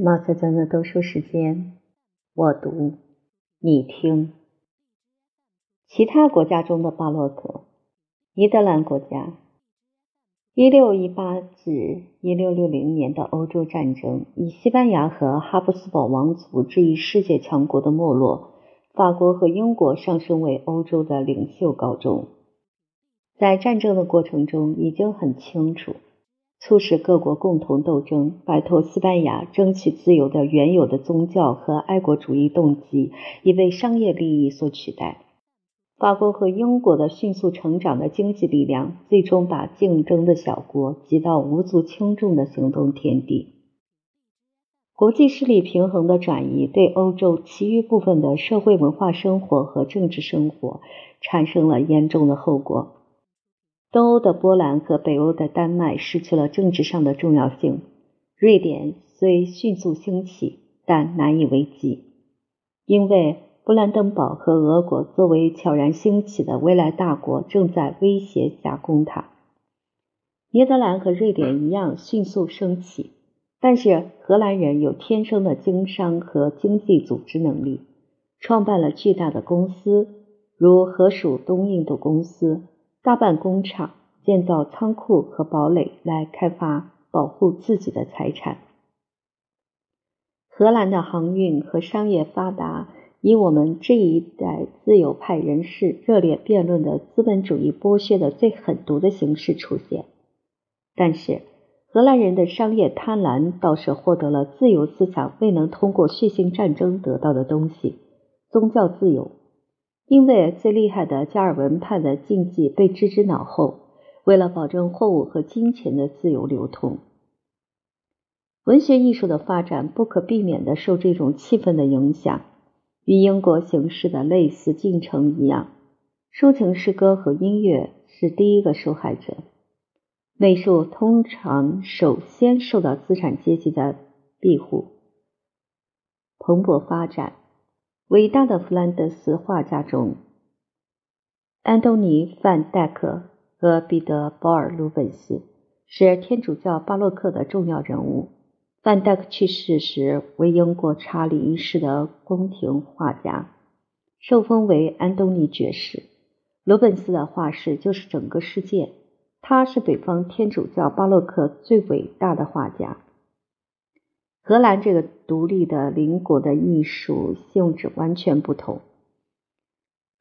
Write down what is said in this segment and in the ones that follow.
马赛珍的读书时间，我读，你听。其他国家中的巴洛克，尼德兰国家，一六一八至一六六零年的欧洲战争，以西班牙和哈布斯堡王族这一世界强国的没落，法国和英国上升为欧洲的领袖告终。在战争的过程中，已经很清楚。促使各国共同斗争，摆脱西班牙争取自由的原有的宗教和爱国主义动机，已被商业利益所取代。法国和英国的迅速成长的经济力量，最终把竞争的小国挤到无足轻重的行动天地。国际势力平衡的转移，对欧洲其余部分的社会文化生活和政治生活产生了严重的后果。东欧的波兰和北欧的丹麦失去了政治上的重要性。瑞典虽迅速兴起，但难以为继，因为布兰登堡和俄国作为悄然兴起的未来大国，正在威胁加攻它。尼德兰和瑞典一样迅速升起，但是荷兰人有天生的经商和经济组织能力，创办了巨大的公司，如荷属东印度公司。大办工厂，建造仓库和堡垒来开发保护自己的财产。荷兰的航运和商业发达，以我们这一代自由派人士热烈辩论的资本主义剥削的最狠毒的形式出现。但是，荷兰人的商业贪婪倒是获得了自由思想未能通过血腥战争得到的东西——宗教自由。因为最厉害的加尔文派的禁忌被置之脑后，为了保证货物和金钱的自由流通，文学艺术的发展不可避免地受这种气氛的影响。与英国形式的类似进程一样，抒情诗歌和音乐是第一个受害者。美术通常首先受到资产阶级的庇护，蓬勃发展。伟大的弗兰德斯画家中，安东尼·范戴克和彼得·保尔·鲁本斯是天主教巴洛克的重要人物。范戴克去世时为英国查理一世的宫廷画家，受封为安东尼爵士。鲁本斯的画室就是整个世界，他是北方天主教巴洛克最伟大的画家。荷兰这个独立的邻国的艺术性质完全不同。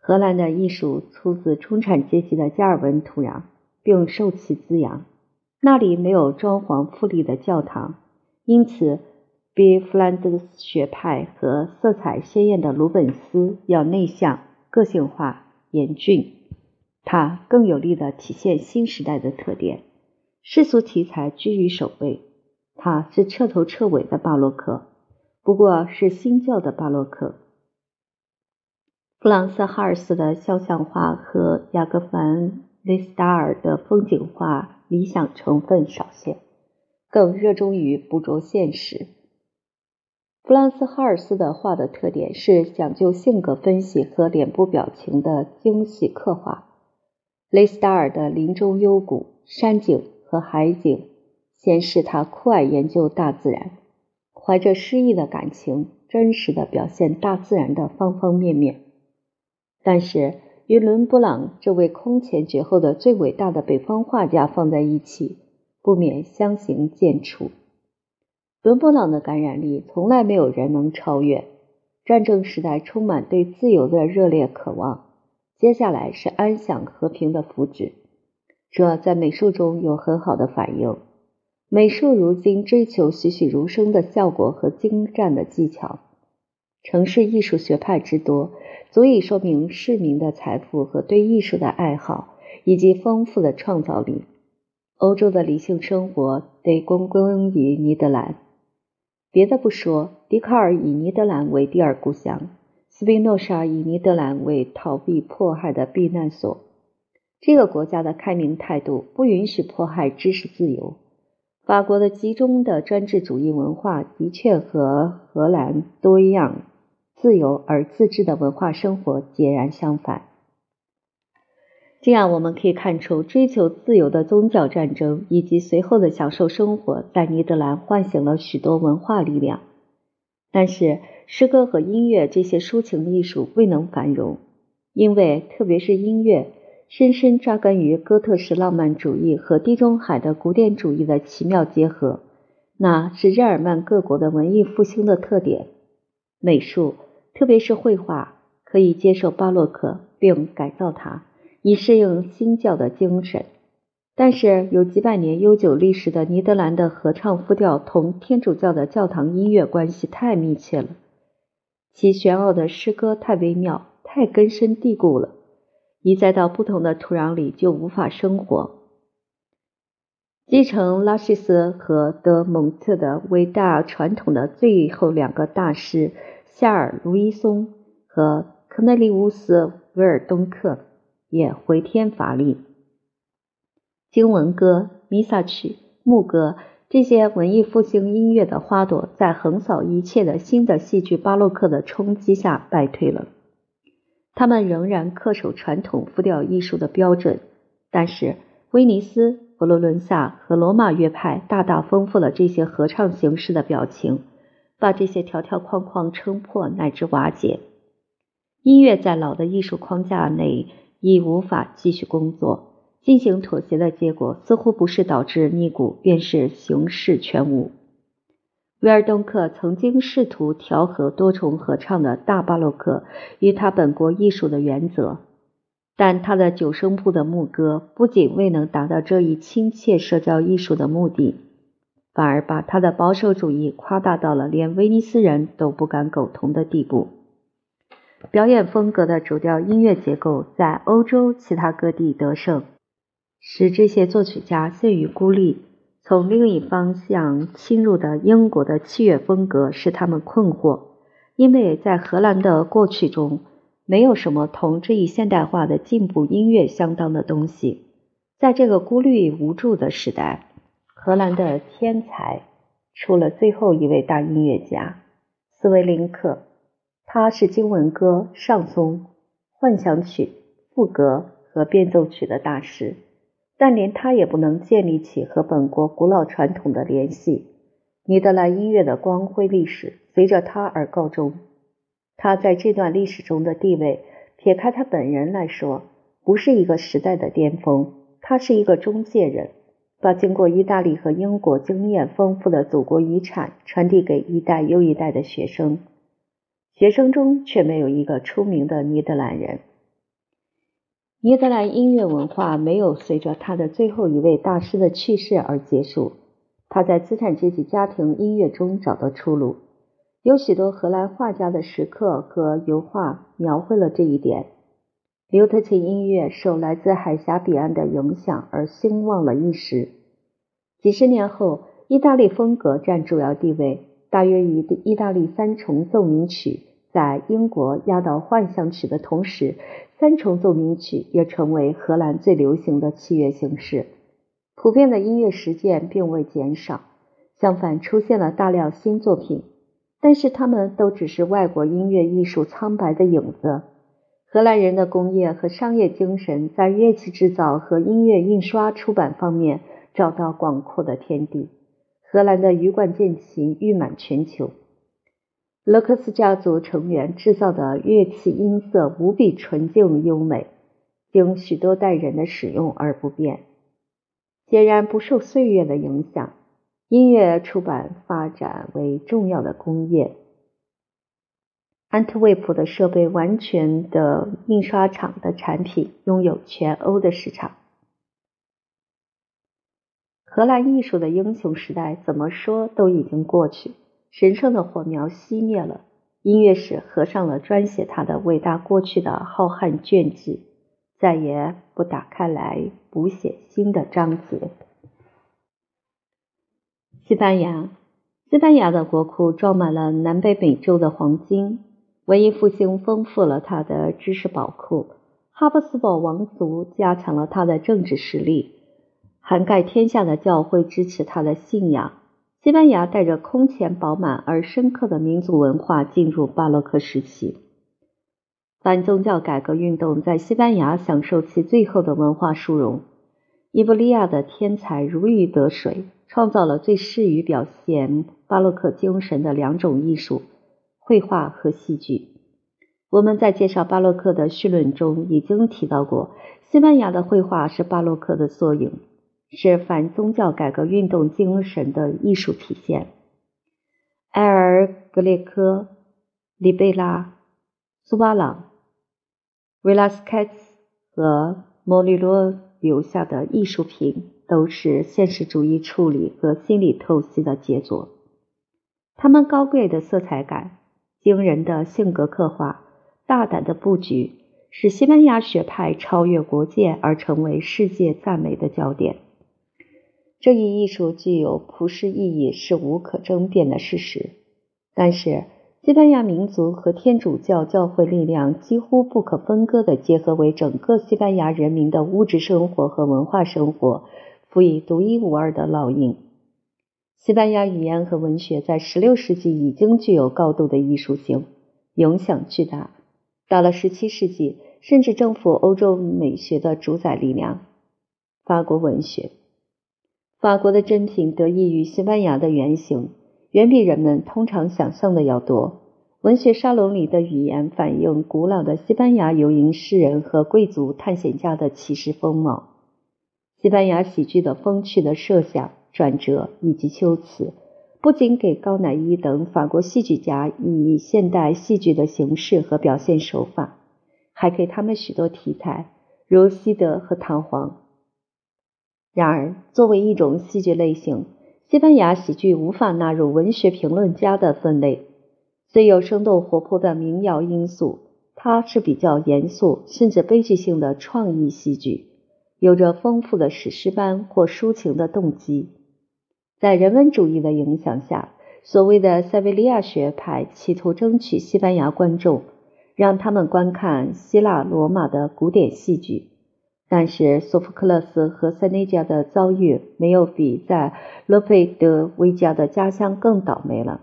荷兰的艺术出自中产阶级的加尔文土壤，并受其滋养。那里没有装潢富丽的教堂，因此比弗兰德斯学派和色彩鲜艳的鲁本斯要内向、个性化、严峻。它更有力地体现新时代的特点，世俗题材居于首位。他是彻头彻尾的巴洛克，不过是新教的巴洛克。弗朗斯·哈尔斯的肖像画和雅各凡·雷斯达尔的风景画理想成分少些，更热衷于捕捉现实。弗朗斯·哈尔斯的画的特点是讲究性格分析和脸部表情的精细刻画。雷斯达尔的林中幽谷、山景和海景。先是他酷爱研究大自然，怀着诗意的感情，真实的表现大自然的方方面面。但是，与伦勃朗这位空前绝后的最伟大的北方画家放在一起，不免相形见绌。伦勃朗的感染力从来没有人能超越。战争时代充满对自由的热烈渴望，接下来是安享和平的福祉，这在美术中有很好的反应。美术如今追求栩栩如生的效果和精湛的技巧，城市艺术学派之多，足以说明市民的财富和对艺术的爱好，以及丰富的创造力。欧洲的理性生活得归功于尼德兰。别的不说，笛卡尔以尼德兰为第二故乡，斯宾诺莎以尼德兰为逃避迫害的避难所。这个国家的开明态度不允许迫害知识自由。法国的集中的专制主义文化的确和荷兰多样、自由而自治的文化生活截然相反。这样，我们可以看出，追求自由的宗教战争以及随后的享受生活，在尼德兰唤醒了许多文化力量。但是诗歌和音乐这些抒情艺术未能繁荣，因为特别是音乐深深扎根于哥特式浪漫主义和地中海的古典主义的奇妙结合，那是日耳曼各国的文艺复兴的特点。美术，特别是绘画，可以接受巴洛克并改造它，以适应新教的精神。但是，有几百年悠久历史的尼德兰的合唱复调同天主教的教堂音乐关系太密切了，其玄奥的诗歌太微妙、太根深蒂固了，一栽到不同的土壤里就无法生活。继承拉希斯和德蒙特的伟大传统的最后两个大师夏尔·卢伊松和科内利乌斯·维尔东克也回天乏力。经文歌、弥撒曲、牧歌这些文艺复兴音乐的花朵，在横扫一切的新的戏剧巴洛克的冲击下败退了。他们仍然恪守传统复调艺术的标准，但是威尼斯、佛罗伦萨和罗马乐派大大丰富了这些合唱形式的表情，把这些条条框框撑破乃至瓦解。音乐在老的艺术框架内已无法继续工作。进行妥协的结果，似乎不是导致逆骨，便是形式全无。威尔东克曾经试图调和多重合唱的大巴洛克与他本国艺术的原则，但他的九声部的牧歌不仅未能达到这一亲切社交艺术的目的，反而把他的保守主义夸大到了连威尼斯人都不敢苟同的地步。表演风格的主调音乐结构在欧洲其他各地得胜。使这些作曲家陷于孤立。从另一方向侵入的英国的器乐风格使他们困惑，因为在荷兰的过去中没有什么同这一现代化的进步音乐相当的东西。在这个孤立无助的时代，荷兰的天才出了最后一位大音乐家斯维林克，他是经文歌、上松、幻想曲、赋格和变奏曲的大师。但连他也不能建立起和本国古老传统的联系。尼德兰音乐的光辉历史随着他而告终。他在这段历史中的地位，撇开他本人来说，不是一个时代的巅峰。他是一个中介人，把经过意大利和英国经验丰富的祖国遗产传递给一代又一代的学生。学生中却没有一个出名的尼德兰人。尼德兰音乐文化没有随着他的最后一位大师的去世而结束。他在资产阶级家庭音乐中找到出路。有许多荷兰画家的石刻和油画描绘了这一点。刘特琴音乐受来自海峡彼岸的影响而兴旺了一时。几十年后，意大利风格占主要地位，大约与意大利三重奏鸣曲在英国压倒幻想曲的同时。三重奏鸣曲也成为荷兰最流行的器乐形式，普遍的音乐实践并未减少，相反出现了大量新作品，但是他们都只是外国音乐艺术苍白的影子。荷兰人的工业和商业精神在乐器制造和音乐印刷出版方面找到广阔的天地，荷兰的羽管键琴誉满全球。勒克斯家族成员制造的乐器音色无比纯净优美，经许多代人的使用而不变，显然不受岁月的影响。音乐出版发展为重要的工业。安特卫普的设备完全的印刷厂的产品拥有全欧的市场。荷兰艺术的英雄时代怎么说都已经过去。神圣的火苗熄灭了，音乐史合上了专写他的伟大过去的浩瀚卷纸，再也不打开来补写新的章节。西班牙，西班牙的国库装满了南北美洲的黄金，文艺复兴丰富了他的知识宝库，哈布斯堡王族加强了他的政治实力，涵盖天下的教会支持他的信仰。西班牙带着空前饱满而深刻的民族文化进入巴洛克时期。反宗教改革运动在西班牙享受其最后的文化殊荣。伊布利亚的天才如鱼得水，创造了最适于表现巴洛克精神的两种艺术：绘画和戏剧。我们在介绍巴洛克的序论中已经提到过，西班牙的绘画是巴洛克的缩影，是反宗教改革运动精神的艺术体现。埃尔·格列科、里贝拉、苏巴朗、维拉斯凯斯和莫里罗留下的艺术品都是现实主义处理和心理透析的杰作。他们高贵的色彩感、惊人的性格刻画、大胆的布局，使西班牙学派超越国界而成为世界赞美的焦点。这一艺术具有普世意义是无可争辩的事实，但是。西班牙民族和天主教教会力量几乎不可分割地结合为整个西班牙人民的物质生活和文化生活，赋予独一无二的烙印。西班牙语言和文学在16世纪已经具有高度的艺术性，影响巨大。到了17世纪，甚至征服欧洲美学的主宰力量——法国文学。法国的珍品得益于西班牙的原型。远比人们通常想象的要多。文学沙龙里的语言反映古老的西班牙游吟诗人和贵族探险家的骑士风貌。西班牙喜剧的风趣的设想、转折以及修辞，不仅给高乃伊等法国戏剧家以现代戏剧的形式和表现手法，还给他们许多题材，如西德和唐皇。然而，作为一种戏剧类型，西班牙喜剧无法纳入文学评论家的分类，虽有生动活泼的民谣因素，它是比较严肃甚至悲剧性的创意戏剧，有着丰富的史诗般或抒情的动机。在人文主义的影响下，所谓的塞维利亚学派企图争取西班牙观众，让他们观看希腊、罗马的古典戏剧。但是，索福克勒斯和塞内加的遭遇没有比在罗佩德维加的家乡更倒霉了。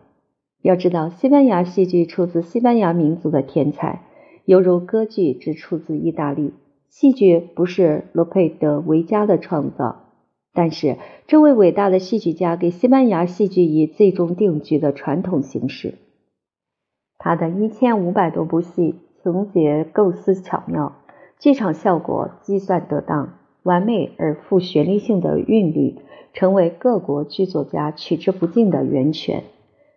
要知道，西班牙戏剧出自西班牙民族的天才，犹如歌剧只出自意大利。戏剧不是罗佩德维加的创造，但是这位伟大的戏剧家给西班牙戏剧以最终定局的传统形式。他的一千五百多部戏，情节构思巧妙。剧场效果计算得当，完美而富旋律性的韵律，成为各国剧作家取之不尽的源泉。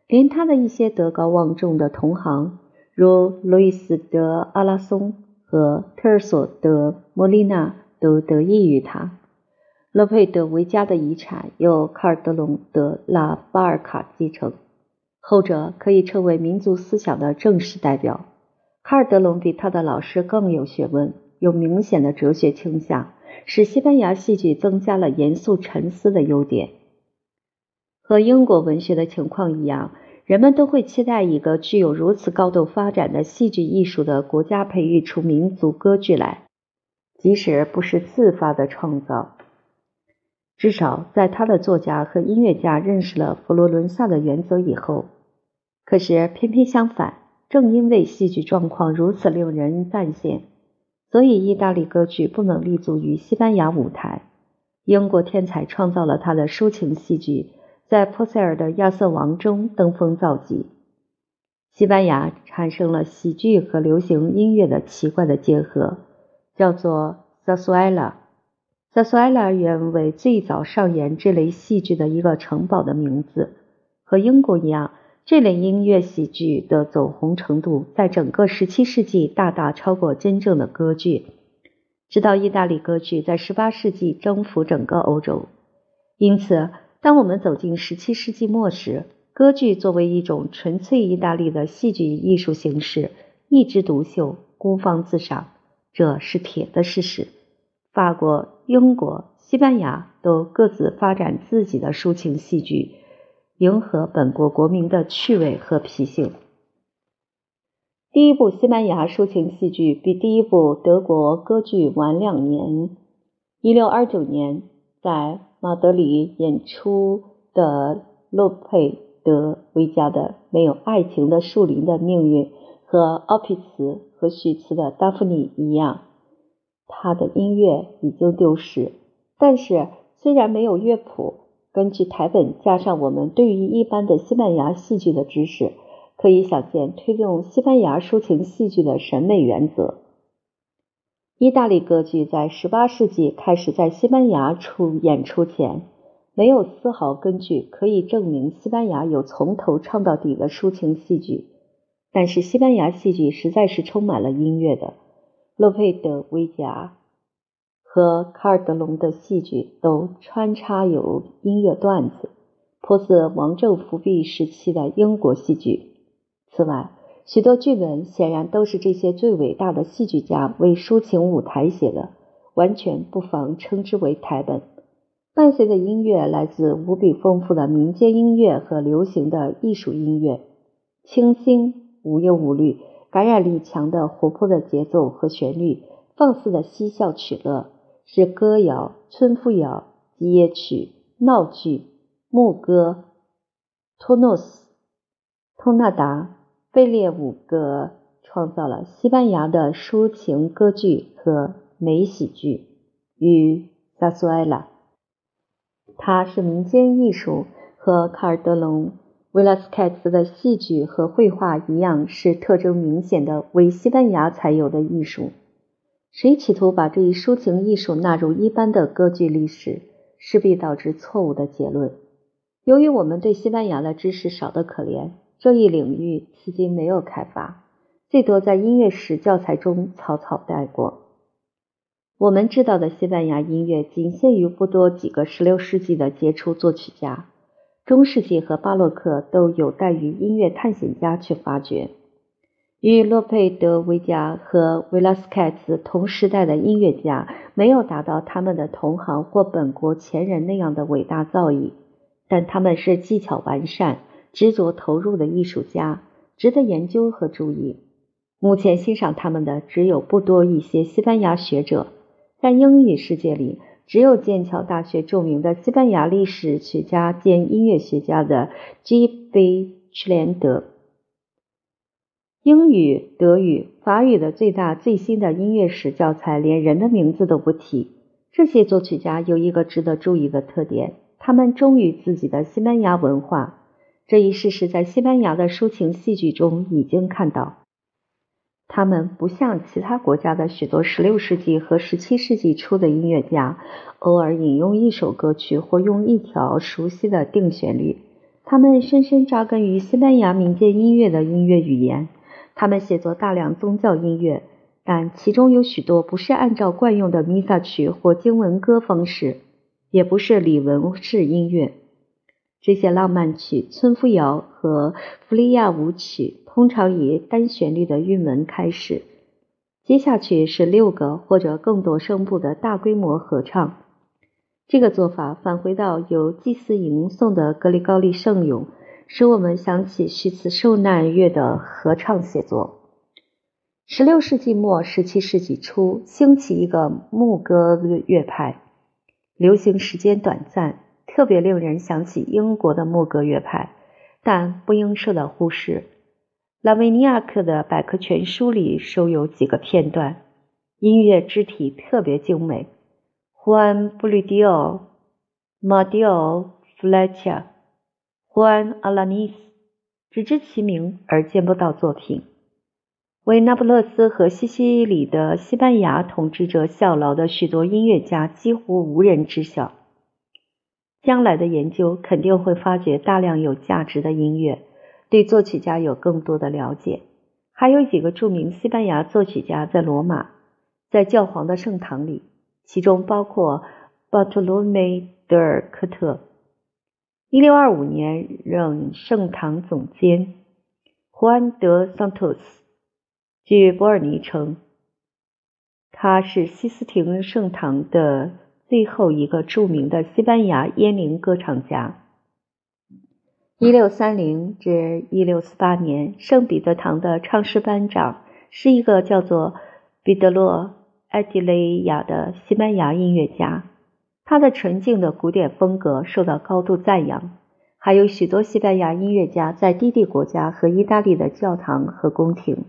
连他的一些德高望重的同行，如路易斯·德·阿拉松和特尔索·德·莫利纳，都得益于他。勒佩德维加的遗产由卡尔德隆·德拉巴尔卡继承，后者可以称为民族思想的正式代表。卡尔德隆比他的老师更有学问。有明显的哲学倾向，使西班牙戏剧增加了严肃沉思的优点。和英国文学的情况一样，人们都会期待一个具有如此高度发展的戏剧艺术的国家培育出民族歌剧来，即使不是自发的创造，至少在他的作家和音乐家认识了佛罗伦萨的原则以后。可是偏偏相反，正因为戏剧状况如此令人赞羡。所以，意大利歌剧不能立足于西班牙舞台。英国天才创造了他的抒情戏剧，在珀塞尔的《亚瑟王》中登峰造极。西班牙产生了喜剧和流行音乐的奇怪的结合，叫做萨苏埃拉。萨苏埃拉原为最早上演这类戏剧的一个城堡的名字，和英国一样。这类音乐喜剧的走红程度，在整个17世纪大大超过真正的歌剧。直到意大利歌剧在18世纪征服整个欧洲。因此，当我们走进17世纪末时，歌剧作为一种纯粹意大利的戏剧艺术形式，一枝独秀，孤芳自赏，这是铁的事实。法国、英国、西班牙都各自发展自己的抒情戏剧。迎合本国国民的趣味和脾性。第一部西班牙抒情戏剧比第一部德国歌剧晚两年。一六二九年，在马德里演出的洛佩德维加的《没有爱情的树林的命运》和奥皮茨和许茨的《达芙妮》一样，他的音乐已经丢失，但是虽然没有乐谱。根据台本加上我们对于一般的西班牙戏剧的知识，可以想见推动西班牙抒情戏剧的审美原则。意大利歌剧在18世纪开始在西班牙出演出前，没有丝毫根据可以证明西班牙有从头唱到底的抒情戏剧。但是西班牙戏剧实在是充满了音乐的。洛佩德维加和卡尔德隆的戏剧都穿插有音乐段子，颇似王政复辟时期的英国戏剧。此外，许多剧本显然都是这些最伟大的戏剧家为抒情舞台写的，完全不妨称之为台本。伴随的音乐来自无比丰富的民间音乐和流行的艺术音乐，清新无忧无虑、感染力强的活泼的节奏和旋律，放肆的嬉笑取乐，是歌谣、村妇谣、吉野曲、闹剧、牧歌、托诺斯、托纳达。贝列五个创造了西班牙的抒情歌剧和美喜剧与萨苏埃拉。它是民间艺术，和卡尔德隆、维拉斯凯斯的戏剧和绘画一样，是特征明显的为西班牙才有的艺术。谁企图把这一抒情艺术纳入一般的歌剧历史，势必导致错误的结论。由于我们对西班牙的知识少得可怜。这一领域迄今没有开发，最多在音乐史教材中草草带过。我们知道的西班牙音乐仅限于不多几个16世纪的杰出作曲家，中世纪和巴洛克都有待于音乐探险家去发掘。与洛佩德维加和维拉斯凯茨同时代的音乐家，没有达到他们的同行或本国前人那样的伟大造诣，但他们是技巧完善。执着投入的艺术家值得研究和注意。目前欣赏他们的只有不多一些西班牙学者，在英语世界里，只有剑桥大学著名的西班牙历史学家兼音乐学家的 G. B. 屈连德。英语、德语、法语的最大最新的音乐史教材连人的名字都不提。这些作曲家有一个值得注意的特点：他们忠于自己的西班牙文化。这一事实在西班牙的抒情戏剧中已经看到。他们不像其他国家的许多16世纪和17世纪初的音乐家，偶尔引用一首歌曲或用一条熟悉的定旋律。他们深深扎根于西班牙民间音乐的音乐语言。他们写作大量宗教音乐，但其中有许多不是按照惯用的弥撒曲或经文歌方式，也不是礼文式音乐。这些浪漫曲、村夫谣和弗利亚舞曲通常以单旋律的韵文开始，接下去是六个或者更多声部的大规模合唱。这个做法返回到由祭司吟诵的格里高利圣咏，使我们想起许次受难乐的合唱写作。十六世纪末、十七世纪初兴起一个牧歌乐派，流行时间短暂。特别令人想起英国的牧歌乐派，但不应受到忽视。拉维尼亚克的百科全书里收有几个片段，音乐肢体特别精美。胡安·布吕迪奥、马迪奥·弗莱恰、胡安·阿拉尼斯，只知其名而见不到作品，为那不勒斯和西西里的西班牙统治者效劳的许多音乐家几乎无人知晓。将来的研究肯定会发掘大量有价值的音乐，对作曲家有更多的了解。还有几个著名西班牙作曲家在罗马，在教皇的圣堂里，其中包括巴托罗梅德尔科特。一六二五年任圣堂总监，胡安德桑托斯。据博尔尼称，他是西斯廷圣堂的。最后一个著名的西班牙烟铃歌唱家。一六三零至一六四八年，圣彼得堂的唱诗班长是一个叫做彼得洛·埃迪雷亚的西班牙音乐家，他的纯净的古典风格受到高度赞扬。还有许多西班牙音乐家在低地国家和意大利的教堂和宫廷。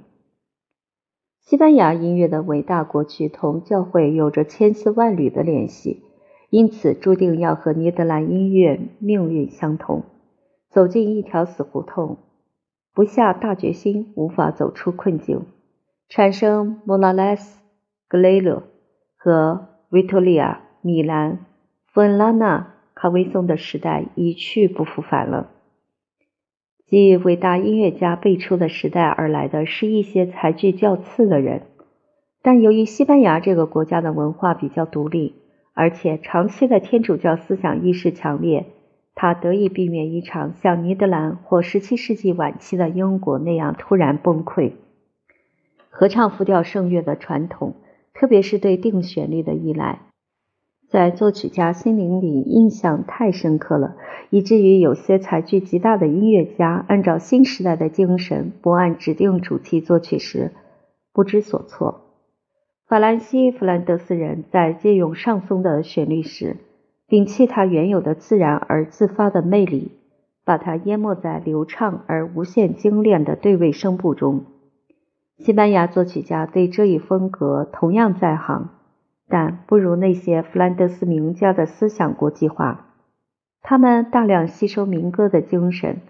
西班牙音乐的伟大过去同教会有着千丝万缕的联系，因此注定要和尼德兰音乐命运相同，走进一条死胡同。不下大决心，无法走出困境，产生莫拉莱斯、格雷勒和维多利亚、米兰、弗恩拉纳、卡维松的时代一去不复返了。继伟大音乐家辈出的时代而来的是一些才具较次的人，但由于西班牙这个国家的文化比较独立，而且长期的天主教思想意识强烈。他得以避免一场像尼德兰或17世纪晚期的英国那样突然崩溃。合唱复调圣乐的传统，特别是对定旋律的依赖，在作曲家心灵里印象太深刻了，以至于有些才具极大的音乐家按照新时代的精神，不按指定主题作曲时不知所措。法兰西弗兰德斯人在借用上松的旋律时。摒弃它原有的自然而自发的魅力，把它淹没在流畅而无限精炼的对位声部中。西班牙作曲家对这一风格同样在行，但不如那些弗兰德斯名家的思想国际化。他们大量吸收民歌的精神，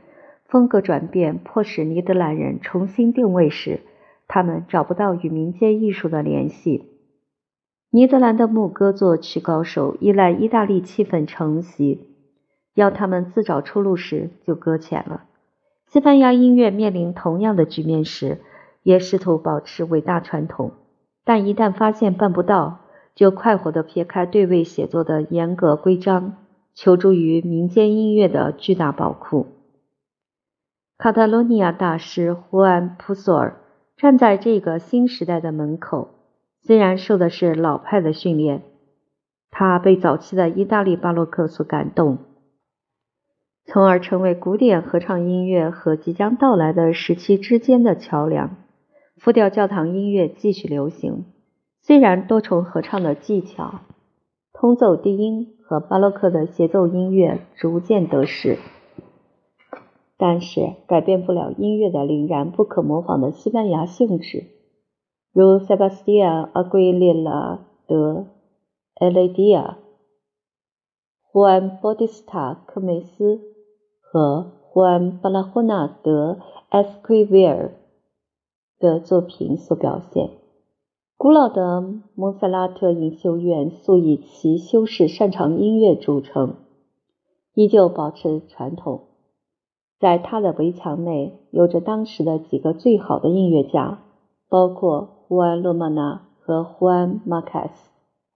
风格转变迫使尼德兰人重新定位时，他们找不到与民间艺术的联系。尼德兰的牧歌作曲高手依赖意大利气氛承袭，要他们自找出路时就搁浅了。西班牙音乐面临同样的局面时，也试图保持伟大传统，但一旦发现办不到，就快活地撇开对位写作的严格规章，求助于民间音乐的巨大宝库。卡塔罗尼亚大师胡安·普索尔站在这个新时代的门口。虽然受的是老派的训练，他被早期的意大利巴洛克所感动，从而成为古典合唱音乐和即将到来的时期之间的桥梁。复调教堂音乐继续流行，虽然多重合唱的技巧、通奏低音和巴洛克的协奏音乐逐渐得势，但是改变不了音乐的凛然不可模仿的西班牙性质。如塞巴斯蒂安·阿圭列拉德·埃雷迪亚、胡安·波蒂斯塔·科梅斯和胡安·巴拉霍纳德·埃斯奎维尔的作品所表现。古老的蒙塞拉特隐修院素以其修饰擅长音乐著称，依旧保持传统。在他的围墙内，有着当时的几个最好的音乐家，包括。胡安·洛曼纳和胡安·马凯斯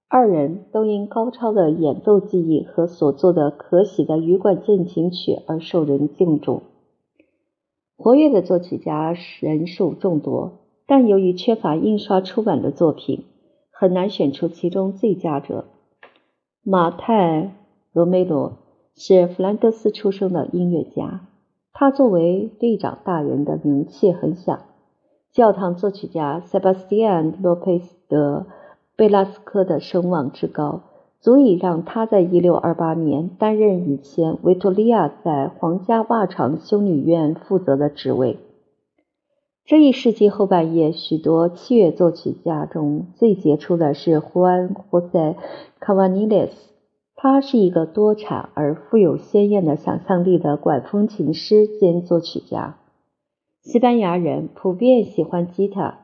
二人都因高超的演奏技艺和所作的可喜的羽管键琴曲而受人敬重。活跃的作曲家人数众多，但由于缺乏印刷出版的作品，很难选出其中最佳者。马泰·罗梅罗是弗兰德斯出生的音乐家，他作为队长大人的名气很响。教堂作曲家塞巴斯蒂安·洛佩斯·德贝拉斯科的声望之高，足以让他在1628年担任以前维多利亚在皇家袜厂修女院负责的职位。这一世纪后半叶，许多器乐作曲家中最杰出的是胡安·霍塞·卡瓦尼列斯，他是一个多产而富有鲜艳的想象力的管风琴师兼作曲家。西班牙人普遍喜欢吉他，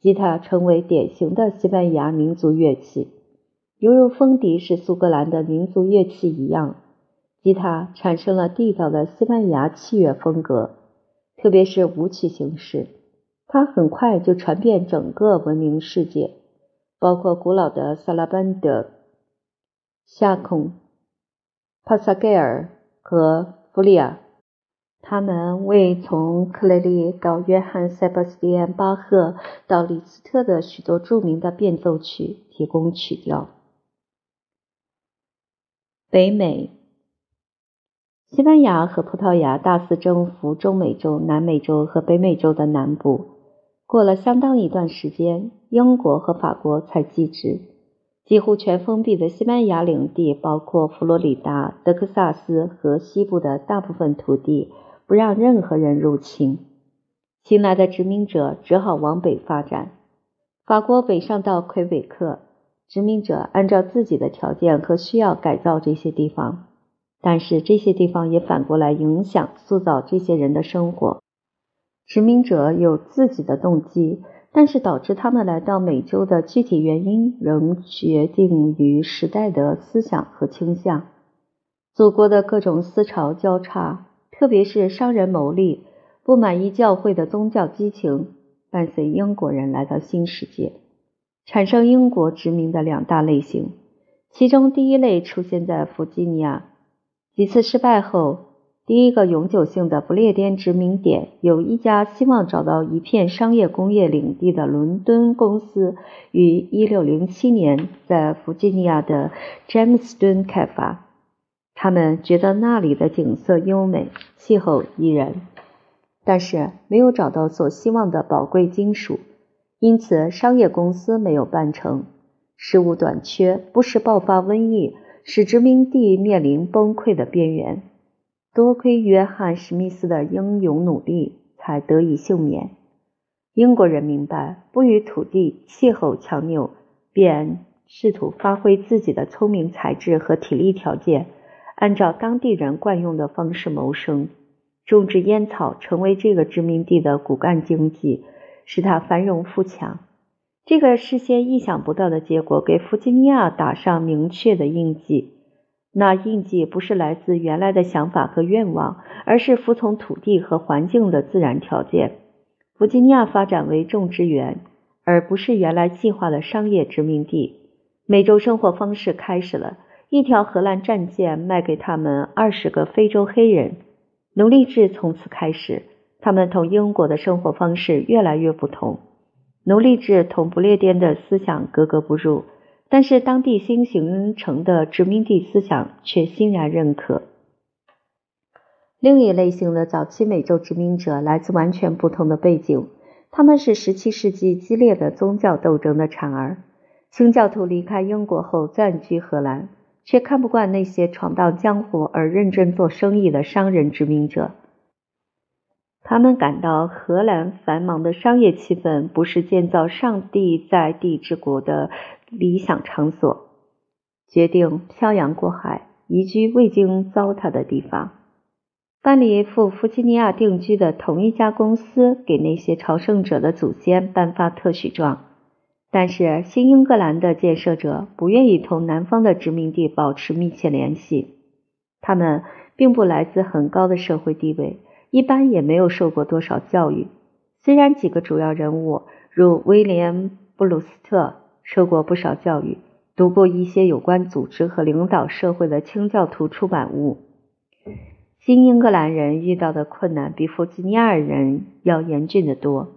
吉他成为典型的西班牙民族乐器，犹如风笛是苏格兰的民族乐器一样。吉他产生了地道的西班牙器乐风格，特别是舞曲形式。它很快就传遍整个文明世界，包括古老的萨拉班德、夏孔、帕萨盖尔和弗里亚。他们为从克雷利到约翰·塞巴斯蒂安·巴赫到李斯特的许多著名的变奏曲提供曲调。北美、西班牙和葡萄牙大肆征服中美洲、南美洲和北美洲的南部。过了相当一段时间，英国和法国才继之。几乎全封闭的西班牙领地，包括佛罗里达、德克萨斯和西部的大部分土地。不让任何人入侵，新来的殖民者只好往北发展。法国北上到魁北克，殖民者按照自己的条件和需要改造这些地方，但是这些地方也反过来影响、塑造这些人的生活。殖民者有自己的动机，但是导致他们来到美洲的具体原因仍决定于时代的思想和倾向。祖国的各种思潮交叉，特别是商人牟利、不满意教会的宗教激情，伴随英国人来到新世界，产生英国殖民的两大类型。其中第一类出现在弗吉尼亚。几次失败后，第一个永久性的不列颠殖民点有一家希望找到一片商业工业领地的伦敦公司，于1607年在弗吉尼亚的詹姆斯敦开发。他们觉得那里的景色优美，气候宜人，但是没有找到所希望的宝贵金属，因此商业公司没有办成。食物短缺，不时爆发瘟疫，使殖民地面临崩溃的边缘。多亏约翰·史密斯的英勇努力，才得以幸免。英国人明白，不与土地、气候强拗，便试图发挥自己的聪明才智和体力条件，按照当地人惯用的方式谋生。种植烟草成为这个殖民地的骨干经济，使它繁荣富强。这个事先意想不到的结果给弗吉尼亚打上明确的印记。那印记不是来自原来的想法和愿望，而是服从土地和环境的自然条件。弗吉尼亚发展为种植园，而不是原来计划的商业殖民地。美洲生活方式开始了。一条荷兰战舰卖给他们二十个非洲黑人。奴隶制从此开始。他们同英国的生活方式越来越不同。奴隶制同不列颠的思想格格不入，但是当地新形成的殖民地思想却欣然认可。另一类型的早期美洲殖民者来自完全不同的背景，他们是17世纪激烈的宗教斗争的产儿。清教徒离开英国后暂居荷兰，却看不惯那些闯荡江湖而认真做生意的商人殖民者。他们感到荷兰繁忙的商业气氛不是建造上帝在地之国的理想场所，决定漂洋过海，移居未经糟蹋的地方。班里赴弗吉尼亚定居的同一家公司给那些朝圣者的祖先颁发特许状，但是新英格兰的建设者不愿意同南方的殖民地保持密切联系。他们并不来自很高的社会地位。一般也没有受过多少教育，虽然几个主要人物如威廉·布鲁斯特受过不少教育，读过一些有关组织和领导社会的清教徒出版物。新英格兰人遇到的困难比弗吉尼亚人要严峻得多，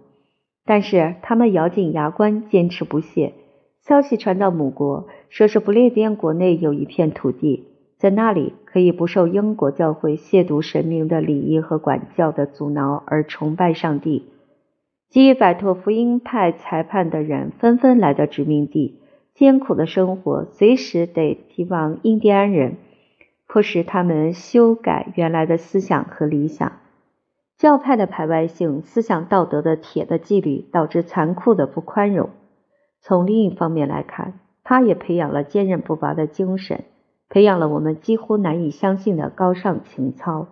但是他们咬紧牙关，坚持不懈。消息传到母国，说是不列颠国内有一片土地。在那里可以不受英国教会亵渎神明的礼仪和管教的阻挠而崇拜上帝。急于摆脱福音派裁判的人纷纷来到殖民地，艰苦的生活随时得提防印第安人，迫使他们修改原来的思想和理想。教派的排外性、思想道德的铁的纪律，导致残酷的不宽容。从另一方面来看，他也培养了坚韧不拔的精神。培养了我们几乎难以相信的高尚情操，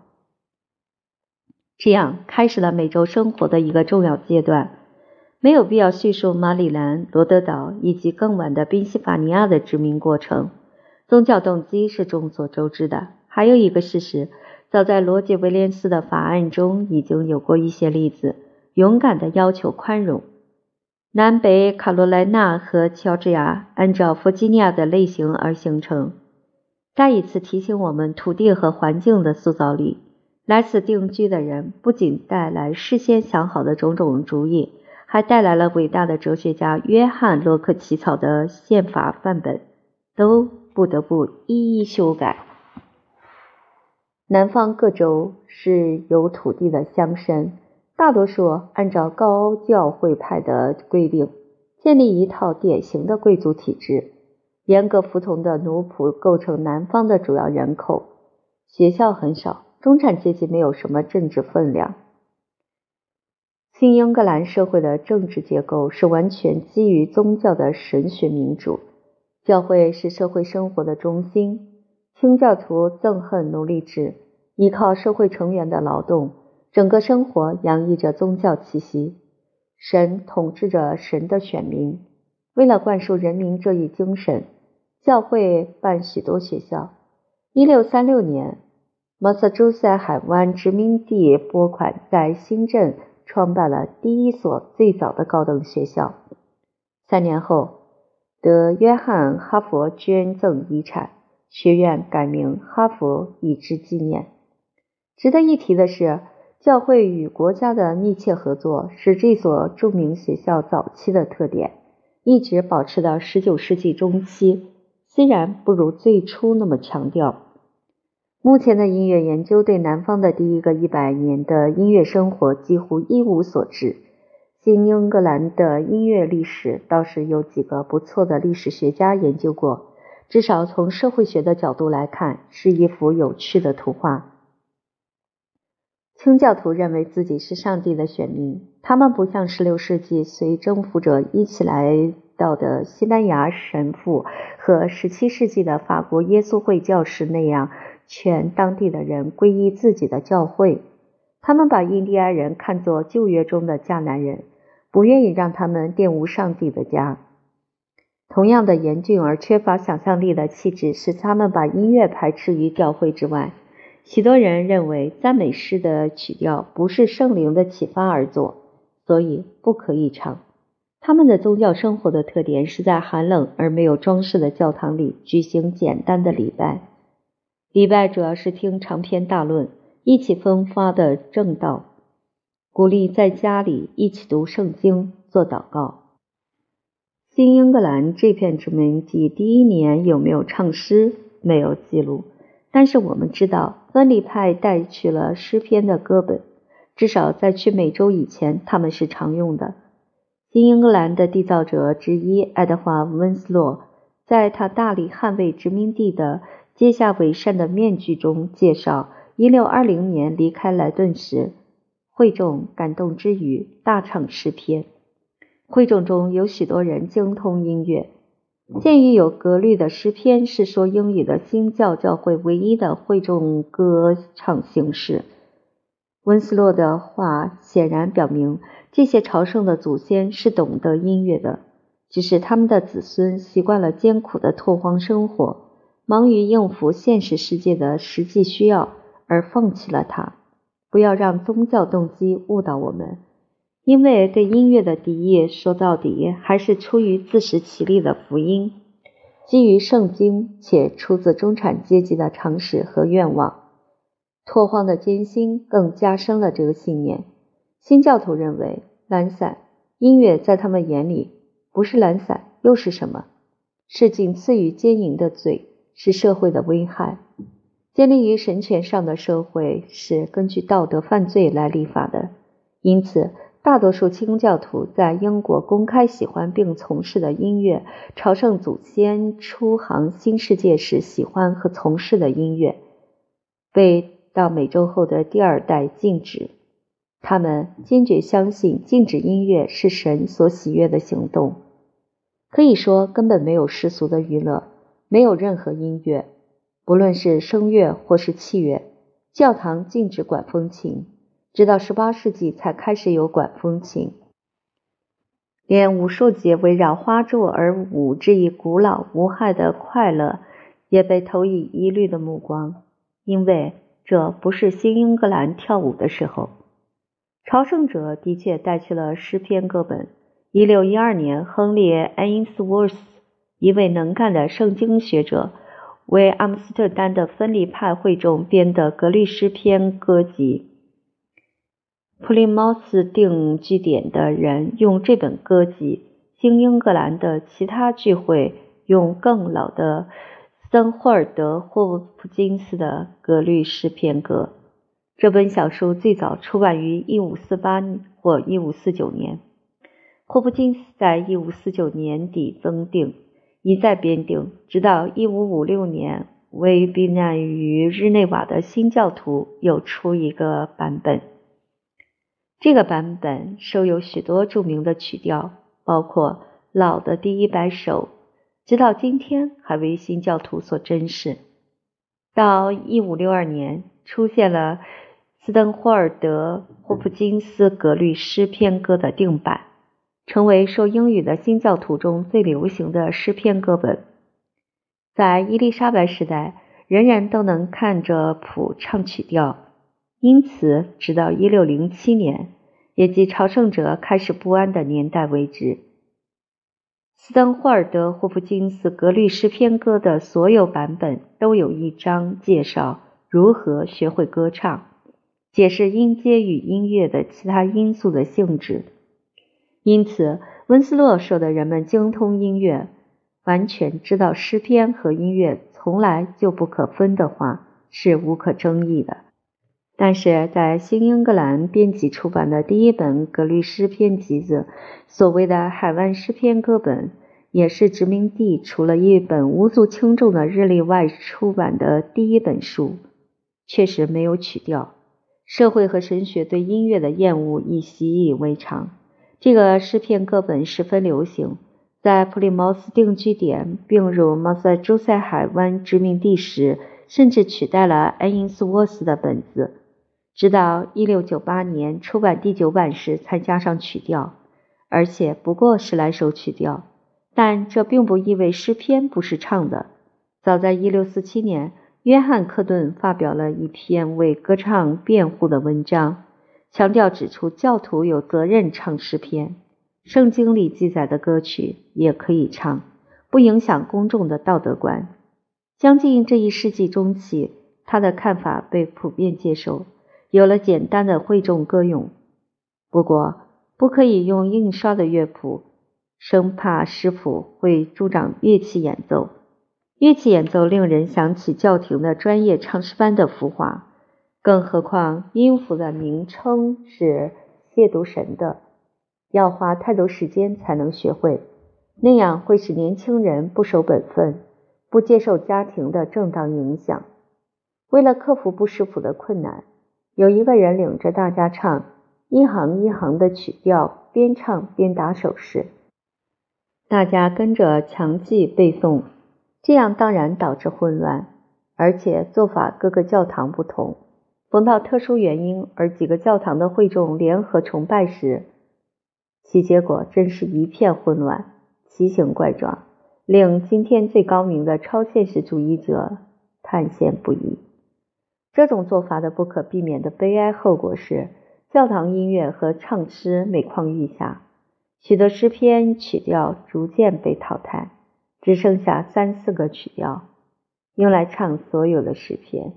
这样开始了美洲生活的一个重要阶段。没有必要叙述马里兰、罗德岛以及更晚的宾夕法尼亚的殖民过程。宗教动机是众所周知的。还有一个事实，早在罗杰·威廉斯的法案中已经有过一些例子，勇敢的要求宽容。南北卡罗来纳和乔治亚按照弗吉尼亚的类型而形成。再一次提醒我们，土地和环境的塑造力。来此定居的人不仅带来事先想好的种种主意，还带来了伟大的哲学家约翰·洛克起草的宪法范本，都不得不一一修改。南方各州是有土地的乡绅，大多数按照高教会派的规定，建立一套典型的贵族体制。严格服从的奴仆构成南方的主要人口，学校很少，中产阶级没有什么政治分量。新英格兰社会的政治结构是完全基于宗教的神学民主，教会是社会生活的中心。清教徒憎恨奴隶制，依靠社会成员的劳动，整个生活洋溢着宗教气息。神统治着神的选民。为了灌输人民这一精神，教会办许多学校。一六三六年，马萨诸塞海湾殖民地拨款在新镇创办了第一所最早的高等学校。三年后，得约翰哈佛捐赠遗产，学院改名哈佛以之纪念。值得一提的是。教会与国家的密切合作是这所著名学校早期的特点，一直保持到十九世纪中期，虽然不如最初那么强调。目前的音乐研究对南方的第一个一百年的音乐生活几乎一无所知。新英格兰的音乐历史倒是有几个不错的历史学家研究过，至少从社会学的角度来看，是一幅有趣的图画。清教徒认为自己是上帝的选民，他们不像16世纪随征服者一起来到的西班牙神父和17世纪的法国耶稣会教士那样劝当地的人皈依自己的教会。他们把印第安人看作旧约中的迦南人，不愿意让他们玷污上帝的家。同样的严峻而缺乏想象力的气质，使他们把音乐排斥于教会之外。许多人认为赞美诗的曲调不是圣灵的启发而作，所以不可以唱。他们的宗教生活的特点是在寒冷而没有装饰的教堂里举行简单的礼拜。礼拜主要是听长篇大论、意气风发的正道，鼓励在家里一起读圣经、做祷告。新英格兰这片殖民地第一年有没有唱诗，没有记录。但是我们知道，分离派带去了诗篇的歌本，至少在去美洲以前，他们是常用的。新英格兰的缔造者之一爱德华·温斯洛，在他大力捍卫殖民地的揭下伪善的面具中介绍一六二零年离开莱顿时，会众感动之余大唱诗篇。会众中有许多人精通音乐。鉴于有格律的诗篇是说英语的新教教会唯一的会众歌唱形式，温斯洛的话显然表明这些朝圣的祖先是懂得音乐的，只是他们的子孙习惯了艰苦的拓荒生活，忙于应付现实世界的实际需要而放弃了它。不要让宗教动机误导我们。因为对音乐的敌意，说到底还是出于自食其力的福音，基于圣经且出自中产阶级的常识和愿望。拓荒的艰辛更加深了这个信念。新教徒认为，懒散音乐在他们眼里不是懒散又是什么？是仅次于奸淫的罪，是社会的危害。建立于神权上的社会是根据道德犯罪来立法的，因此。大多数清教徒在英国公开喜欢并从事的音乐，朝圣祖先出航新世界时喜欢和从事的音乐，被到美洲后的第二代禁止。他们坚决相信禁止音乐是神所喜悦的行动。可以说，根本没有世俗的娱乐，没有任何音乐，不论是声乐或是器乐。教堂禁止管风琴。直到十八世纪才开始有管风琴，连武术节围绕花柱而舞这一古老无害的快乐，也被投以疑虑的目光，因为这不是新英格兰跳舞的时候。朝圣者的确带去了诗篇歌本。一六一二年，亨利·爱因斯沃斯，一位能干的圣经学者，为阿姆斯特丹的分离派会众编的格律诗篇歌集。普利茅斯定居点的人用这本歌集，新英格兰的其他聚会用更老的森霍尔德霍普金斯的格律诗篇歌。这本小书最早出版于1548或1549年。霍普金斯在1549年底增订，一再编订，直到1556年，为避难于日内瓦的新教徒又出一个版本。这个版本收有许多著名的曲调，包括老的第一百首，直到今天还为新教徒所珍视。到一五六二年，出现了斯登霍尔德霍普金斯格律诗篇歌的定版，成为受英语的新教徒中最流行的诗篇歌本。在伊丽莎白时代，人人都能看着谱唱曲调，因此直到一六零七年，也即朝圣者开始不安的年代为止，斯登霍尔德霍普金斯格律诗篇歌的所有版本都有一章介绍如何学会歌唱。解释音阶与音乐的其他因素的性质，因此温斯洛说的人们精通音乐，完全知道诗篇和音乐从来就不可分的话是无可争议的。但是在新英格兰编辑出版的第一本格律诗篇集子，所谓的海湾诗篇歌本，也是殖民地除了一本无足轻重的日历外出版的第一本书，确实没有曲调。社会和神学对音乐的厌恶已习以为常。这个诗篇歌本十分流行，在普利茅斯定居点并入马萨诸塞海湾殖民地时，甚至取代了爱因斯沃斯的本子。直到1698年出版第九版时，才加上曲调，而且不过十来首曲调。但这并不意味诗篇不是唱的。早在1647年。约翰·克顿发表了一篇为歌唱辩护的文章，强调指出教徒有责任唱诗篇，圣经里记载的歌曲也可以唱，不影响公众的道德观。将近这一世纪中期，他的看法被普遍接受，有了简单的会众歌咏。不过，不可以用印刷的乐谱，生怕诗谱会助长乐器演奏。乐器演奏令人想起教廷的专业唱诗班的浮华，更何况音符的名称是亵渎神的，要花太多时间才能学会，那样会使年轻人不守本分，不接受家庭的正当影响。为了克服不识谱的困难，有一个人领着大家唱一行一行的曲调，边唱边打手势，大家跟着强记背诵。这样当然导致混乱，而且做法各个教堂不同。逢到特殊原因而几个教堂的会众联合崇拜时，其结果真是一片混乱，奇形怪状，令今天最高明的超现实主义者叹羡不已。这种做法的不可避免的悲哀后果是，教堂音乐和唱诗每况愈下，许多诗篇曲调逐渐被淘汰。只剩下三四个曲调，用来唱所有的诗篇。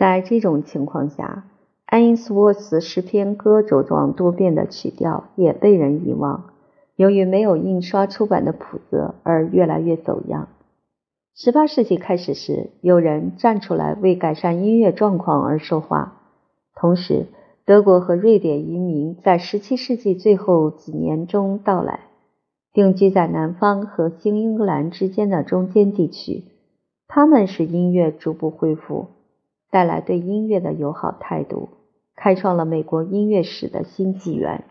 在这种情况下，爱因斯沃斯诗篇歌茁壮多变的曲调也被人遗忘，由于没有印刷出版的谱子而越来越走样。十八世纪开始时，有人站出来为改善音乐状况而说话，同时，德国和瑞典移民在十七世纪最后几年中到来。定居在南方和新英格兰之间的中间地区，他们使音乐逐步恢复，带来对音乐的友好态度，开创了美国音乐史的新纪元。